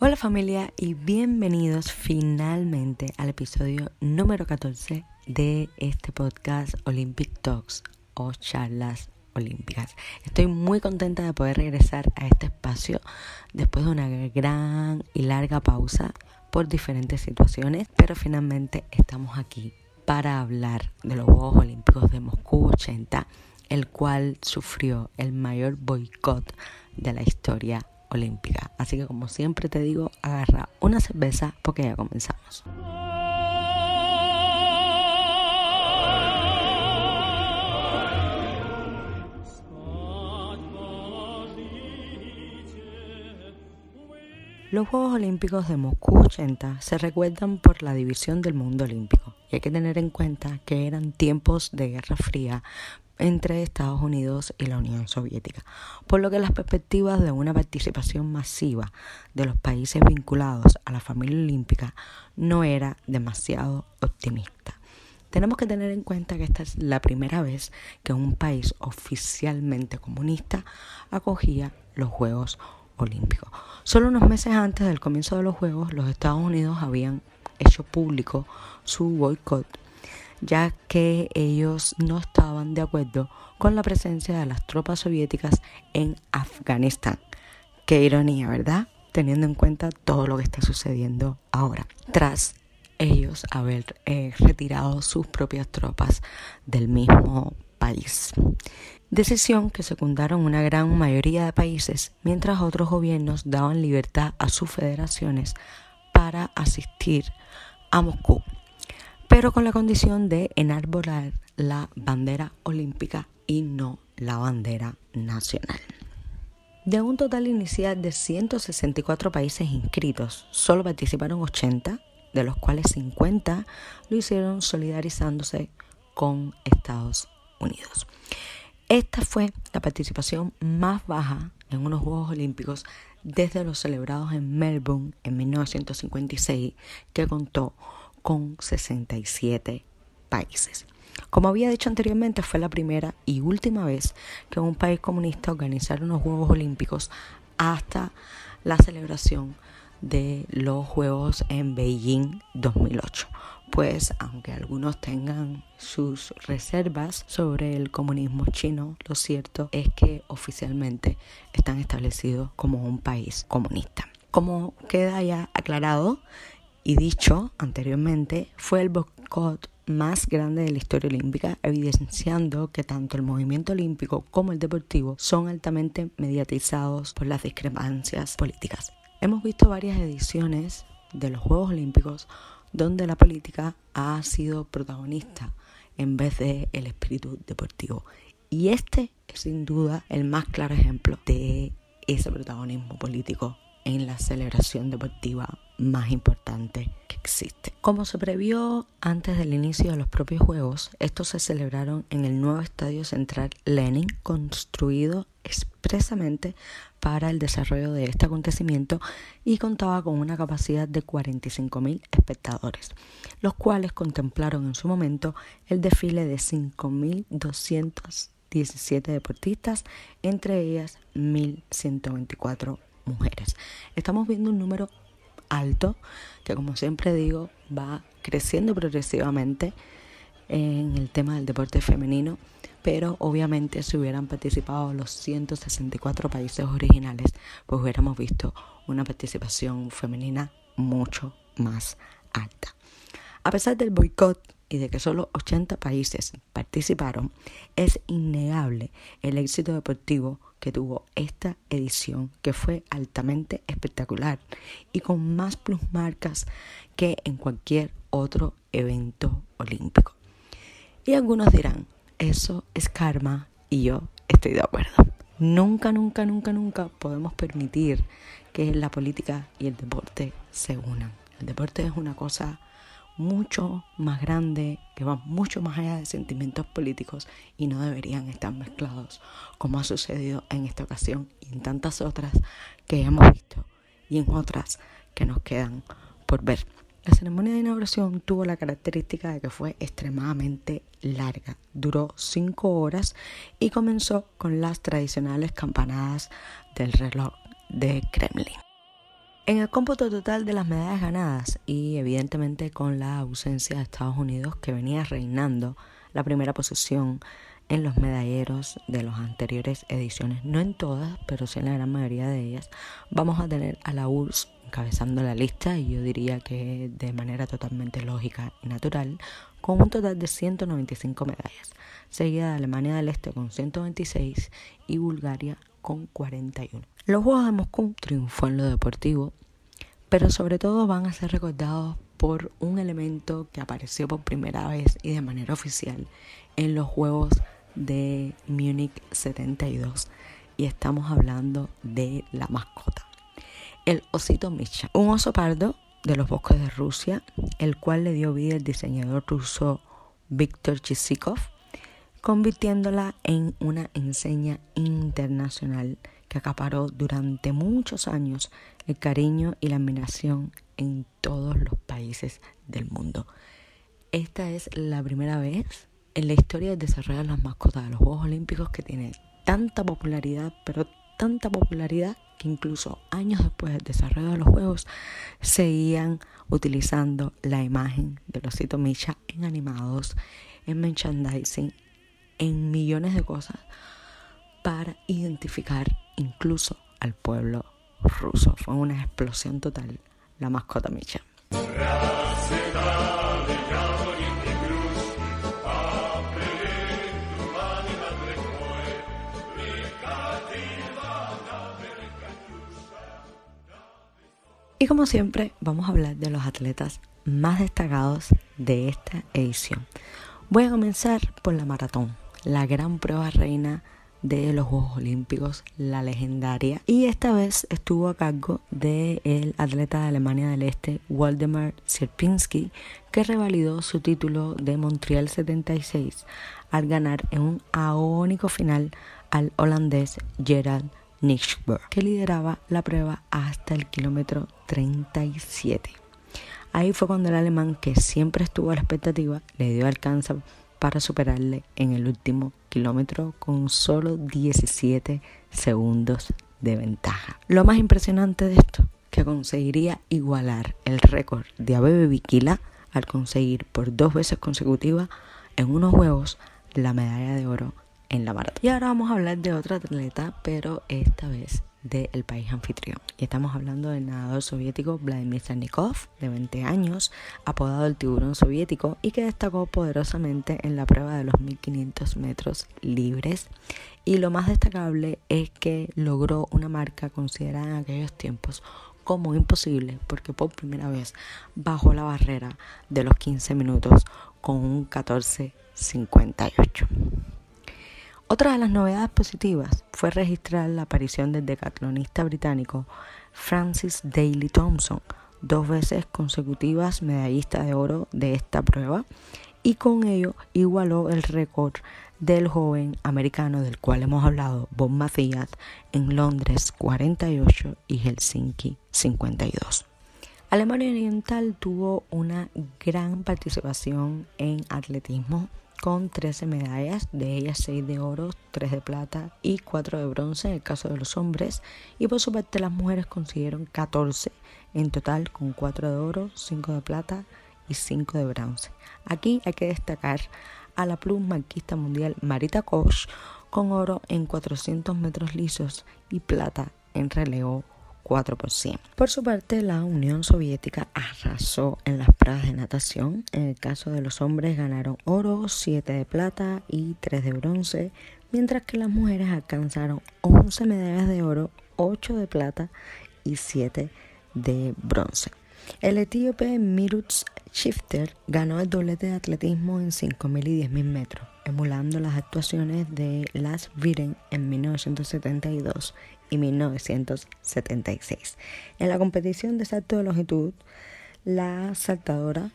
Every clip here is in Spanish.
Hola familia y bienvenidos finalmente al episodio número 14 de este podcast Olympic Talks o charlas olímpicas. Estoy muy contenta de poder regresar a este espacio después de una gran y larga pausa por diferentes situaciones, pero finalmente estamos aquí para hablar de los Juegos Olímpicos de Moscú 80, el cual sufrió el mayor boicot de la historia olímpica. Así que como siempre te digo, agarra una cerveza porque ya comenzamos. Los Juegos Olímpicos de Moscú 80 se recuerdan por la división del mundo olímpico y hay que tener en cuenta que eran tiempos de guerra fría entre Estados Unidos y la Unión Soviética, por lo que las perspectivas de una participación masiva de los países vinculados a la familia olímpica no era demasiado optimista. Tenemos que tener en cuenta que esta es la primera vez que un país oficialmente comunista acogía los Juegos Olímpicos. Solo unos meses antes del comienzo de los Juegos, los Estados Unidos habían hecho público su boicot, ya que ellos no estaban de acuerdo con la presencia de las tropas soviéticas en Afganistán. Qué ironía, ¿verdad? Teniendo en cuenta todo lo que está sucediendo ahora, tras ellos haber eh, retirado sus propias tropas del mismo país decisión que secundaron una gran mayoría de países, mientras otros gobiernos daban libertad a sus federaciones para asistir a Moscú, pero con la condición de enarbolar la bandera olímpica y no la bandera nacional. De un total inicial de 164 países inscritos, solo participaron 80, de los cuales 50 lo hicieron solidarizándose con Estados Unidos. Esta fue la participación más baja en unos Juegos Olímpicos desde los celebrados en Melbourne en 1956, que contó con 67 países. Como había dicho anteriormente, fue la primera y última vez que un país comunista organizara unos Juegos Olímpicos hasta la celebración de los Juegos en Beijing 2008 pues aunque algunos tengan sus reservas sobre el comunismo chino, lo cierto es que oficialmente están establecidos como un país comunista. Como queda ya aclarado y dicho anteriormente, fue el boicot más grande de la historia olímpica, evidenciando que tanto el movimiento olímpico como el deportivo son altamente mediatizados por las discrepancias políticas. Hemos visto varias ediciones de los Juegos Olímpicos donde la política ha sido protagonista en vez de el espíritu deportivo. Y este es sin duda el más claro ejemplo de ese protagonismo político en la celebración deportiva más importante que existe. Como se previó antes del inicio de los propios Juegos, estos se celebraron en el nuevo Estadio Central Lenin, construido expresamente para el desarrollo de este acontecimiento y contaba con una capacidad de 45.000 espectadores, los cuales contemplaron en su momento el desfile de 5.217 deportistas, entre ellas 1.124 mujeres. Estamos viendo un número alto que como siempre digo va creciendo progresivamente en el tema del deporte femenino pero obviamente si hubieran participado los 164 países originales, pues hubiéramos visto una participación femenina mucho más alta. A pesar del boicot y de que solo 80 países participaron, es innegable el éxito deportivo que tuvo esta edición, que fue altamente espectacular y con más plusmarcas que en cualquier otro evento olímpico. Y algunos dirán, eso es karma y yo estoy de acuerdo. Nunca, nunca, nunca, nunca podemos permitir que la política y el deporte se unan. El deporte es una cosa mucho más grande, que va mucho más allá de sentimientos políticos y no deberían estar mezclados, como ha sucedido en esta ocasión y en tantas otras que hemos visto y en otras que nos quedan por ver. La ceremonia de inauguración tuvo la característica de que fue extremadamente larga, duró cinco horas y comenzó con las tradicionales campanadas del reloj de Kremlin. En el cómputo total de las medallas ganadas y evidentemente con la ausencia de Estados Unidos que venía reinando la primera posición en los medalleros de las anteriores ediciones, no en todas, pero sí en la gran mayoría de ellas, vamos a tener a la URSS encabezando la lista y yo diría que de manera totalmente lógica y natural, con un total de 195 medallas, seguida de Alemania del Este con 126 y Bulgaria con 41. Los Juegos de Moscú triunfó en lo deportivo, pero sobre todo van a ser recordados por un elemento que apareció por primera vez y de manera oficial en los Juegos de Múnich 72 y estamos hablando de la mascota, el osito Misha, un oso pardo de los bosques de Rusia, el cual le dio vida el diseñador ruso Viktor Chisikov, convirtiéndola en una enseña internacional que acaparó durante muchos años el cariño y la admiración en todos los países del mundo. Esta es la primera vez en la historia del desarrollo de las mascotas de los Juegos Olímpicos que tiene tanta popularidad, pero tanta popularidad que incluso años después del desarrollo de los juegos seguían utilizando la imagen de osito Misha en animados, en merchandising, en millones de cosas para identificar incluso al pueblo ruso. Fue una explosión total la mascota Misha. Y como siempre, vamos a hablar de los atletas más destacados de esta edición. Voy a comenzar por la maratón, la gran prueba reina de los Juegos Olímpicos, la legendaria. Y esta vez estuvo a cargo del atleta de Alemania del Este, Waldemar Sierpinski, que revalidó su título de Montreal 76 al ganar en un agónico final al holandés Gerald que lideraba la prueba hasta el kilómetro 37. Ahí fue cuando el alemán, que siempre estuvo a la expectativa, le dio alcanza para superarle en el último kilómetro con solo 17 segundos de ventaja. Lo más impresionante de esto, que conseguiría igualar el récord de Abebe Bikila al conseguir por dos veces consecutivas en unos juegos la medalla de oro en la maratón. Y ahora vamos a hablar de otro atleta, pero esta vez del país anfitrión. Y estamos hablando del nadador soviético Vladimir Sarnikov, de 20 años, apodado el tiburón soviético y que destacó poderosamente en la prueba de los 1500 metros libres. Y lo más destacable es que logró una marca considerada en aquellos tiempos como imposible porque por primera vez bajó la barrera de los 15 minutos con un 14.58. Otra de las novedades positivas fue registrar la aparición del decatlonista británico Francis Daly Thompson, dos veces consecutivas medallista de oro de esta prueba, y con ello igualó el récord del joven americano del cual hemos hablado, Bob Mathias, en Londres 48 y Helsinki 52. Alemania Oriental tuvo una gran participación en atletismo con 13 medallas, de ellas 6 de oro, 3 de plata y 4 de bronce en el caso de los hombres. Y por su parte las mujeres consiguieron 14 en total con 4 de oro, 5 de plata y 5 de bronce. Aquí hay que destacar a la plus marquista mundial Marita Koch con oro en 400 metros lisos y plata en relevo 4%. Por su parte, la Unión Soviética arrasó en las pruebas de natación. En el caso de los hombres ganaron oro, 7 de plata y 3 de bronce, mientras que las mujeres alcanzaron 11 medallas de oro, 8 de plata y 7 de bronce. El etíope Miruts Shifter ganó el doblete de atletismo en 5.000 y 10.000 metros, emulando las actuaciones de Las Viren en 1972 y 1976. En la competición de salto de longitud, la saltadora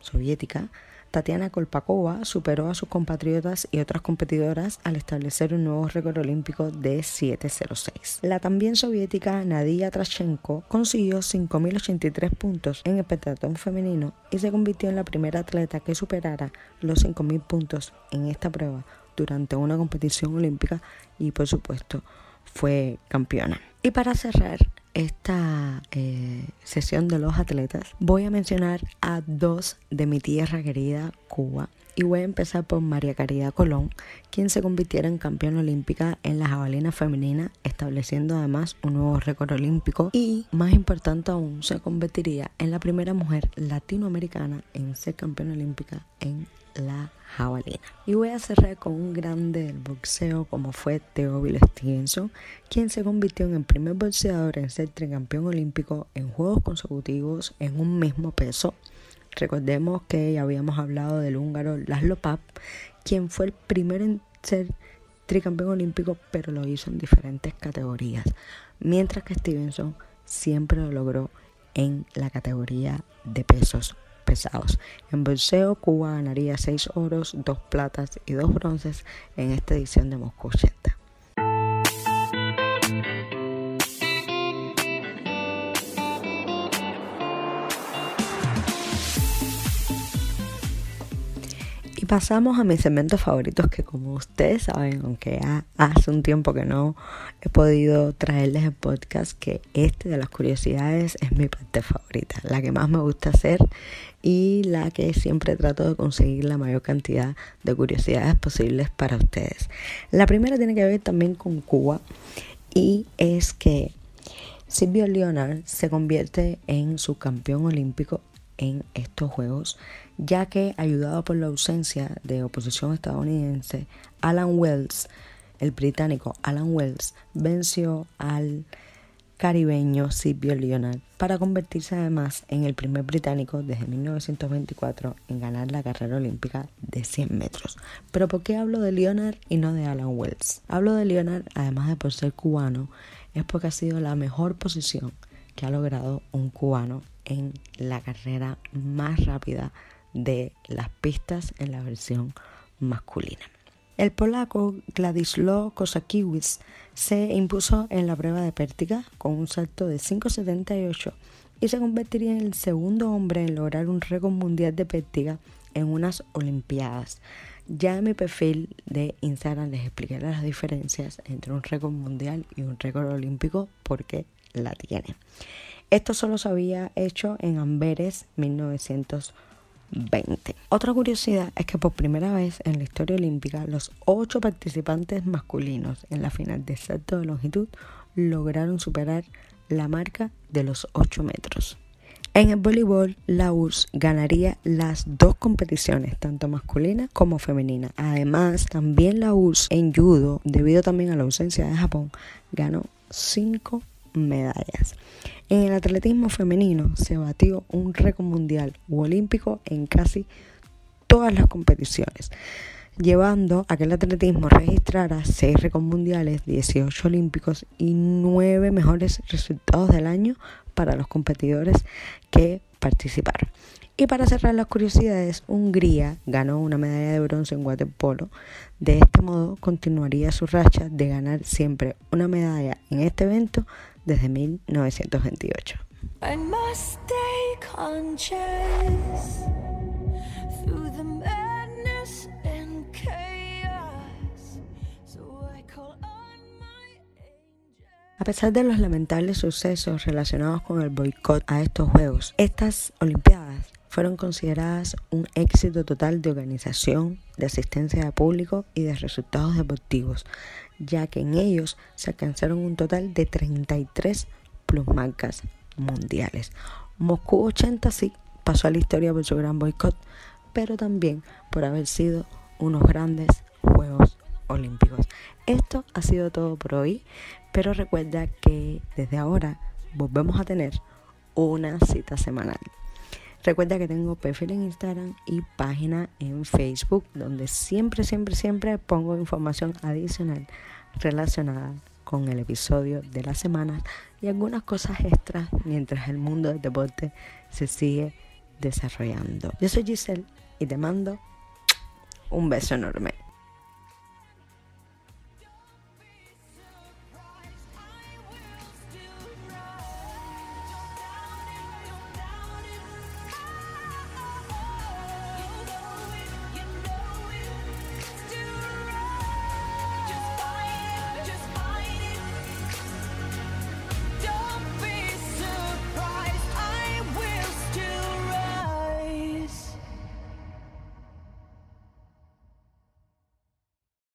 soviética Tatiana Kolpakova superó a sus compatriotas y otras competidoras al establecer un nuevo récord olímpico de 7.06. La también soviética Nadia Trashenko consiguió 5.083 puntos en el pentatón femenino y se convirtió en la primera atleta que superara los 5.000 puntos en esta prueba durante una competición olímpica y por supuesto fue campeona. Y para cerrar esta eh, sesión de los atletas, voy a mencionar a dos de mi tierra querida, Cuba. Y voy a empezar por María Caridad Colón, quien se convirtiera en campeona olímpica en la jabalina femenina, estableciendo además un nuevo récord olímpico. Y más importante aún, se convertiría en la primera mujer latinoamericana en ser campeona olímpica en la jabalina. Y voy a cerrar con un grande del boxeo como fue Teófilo Stevenson, quien se convirtió en el primer boxeador en ser tricampeón olímpico en juegos consecutivos en un mismo peso. Recordemos que ya habíamos hablado del húngaro Laszlo Papp, quien fue el primero en ser tricampeón olímpico, pero lo hizo en diferentes categorías, mientras que Stevenson siempre lo logró en la categoría de pesos pesados. En boxeo, Cuba ganaría 6 oros, 2 platas y 2 bronces en esta edición de Moscú 80. Pasamos a mis segmentos favoritos que como ustedes saben, aunque hace un tiempo que no he podido traerles el podcast, que este de las curiosidades es mi parte favorita, la que más me gusta hacer y la que siempre trato de conseguir la mayor cantidad de curiosidades posibles para ustedes. La primera tiene que ver también con Cuba y es que Silvio Leonard se convierte en su campeón olímpico en estos Juegos, ya que ayudado por la ausencia de oposición estadounidense, Alan Wells, el británico Alan Wells, venció al caribeño Silvio Leonard para convertirse además en el primer británico desde 1924 en ganar la carrera olímpica de 100 metros. Pero ¿por qué hablo de Leonard y no de Alan Wells? Hablo de Leonard además de por ser cubano, es porque ha sido la mejor posición que ha logrado un cubano en la carrera más rápida de las pistas en la versión masculina. El polaco Gladislaw Kosakiewicz se impuso en la prueba de pértiga con un salto de 5.78 y se convertiría en el segundo hombre en lograr un récord mundial de pértiga en unas Olimpiadas. Ya en mi perfil de Instagram les expliqué las diferencias entre un récord mundial y un récord olímpico porque la tiene. Esto solo se había hecho en Amberes 1900 20. Otra curiosidad es que por primera vez en la historia olímpica los ocho participantes masculinos en la final de salto de longitud lograron superar la marca de los 8 metros. En el voleibol, la URSS ganaría las dos competiciones, tanto masculina como femenina. Además, también la URSS en judo, debido también a la ausencia de Japón, ganó cinco medallas. En el atletismo femenino se batió un récord mundial u olímpico en casi todas las competiciones, llevando a que el atletismo registrara 6 récords mundiales, 18 olímpicos y 9 mejores resultados del año para los competidores que participaron. Y para cerrar las curiosidades, Hungría ganó una medalla de bronce en waterpolo. De este modo continuaría su racha de ganar siempre una medalla en este evento desde 1928. A pesar de los lamentables sucesos relacionados con el boicot a estos Juegos, estas Olimpiadas fueron consideradas un éxito total de organización, de asistencia de público y de resultados deportivos, ya que en ellos se alcanzaron un total de 33 plusmarcas mundiales. Moscú 80 sí pasó a la historia por su gran boicot, pero también por haber sido unos grandes Juegos Olímpicos. Esto ha sido todo por hoy, pero recuerda que desde ahora volvemos a tener una cita semanal. Recuerda que tengo perfil en Instagram y página en Facebook donde siempre, siempre, siempre pongo información adicional relacionada con el episodio de la semana y algunas cosas extras mientras el mundo del deporte se sigue desarrollando. Yo soy Giselle y te mando un beso enorme.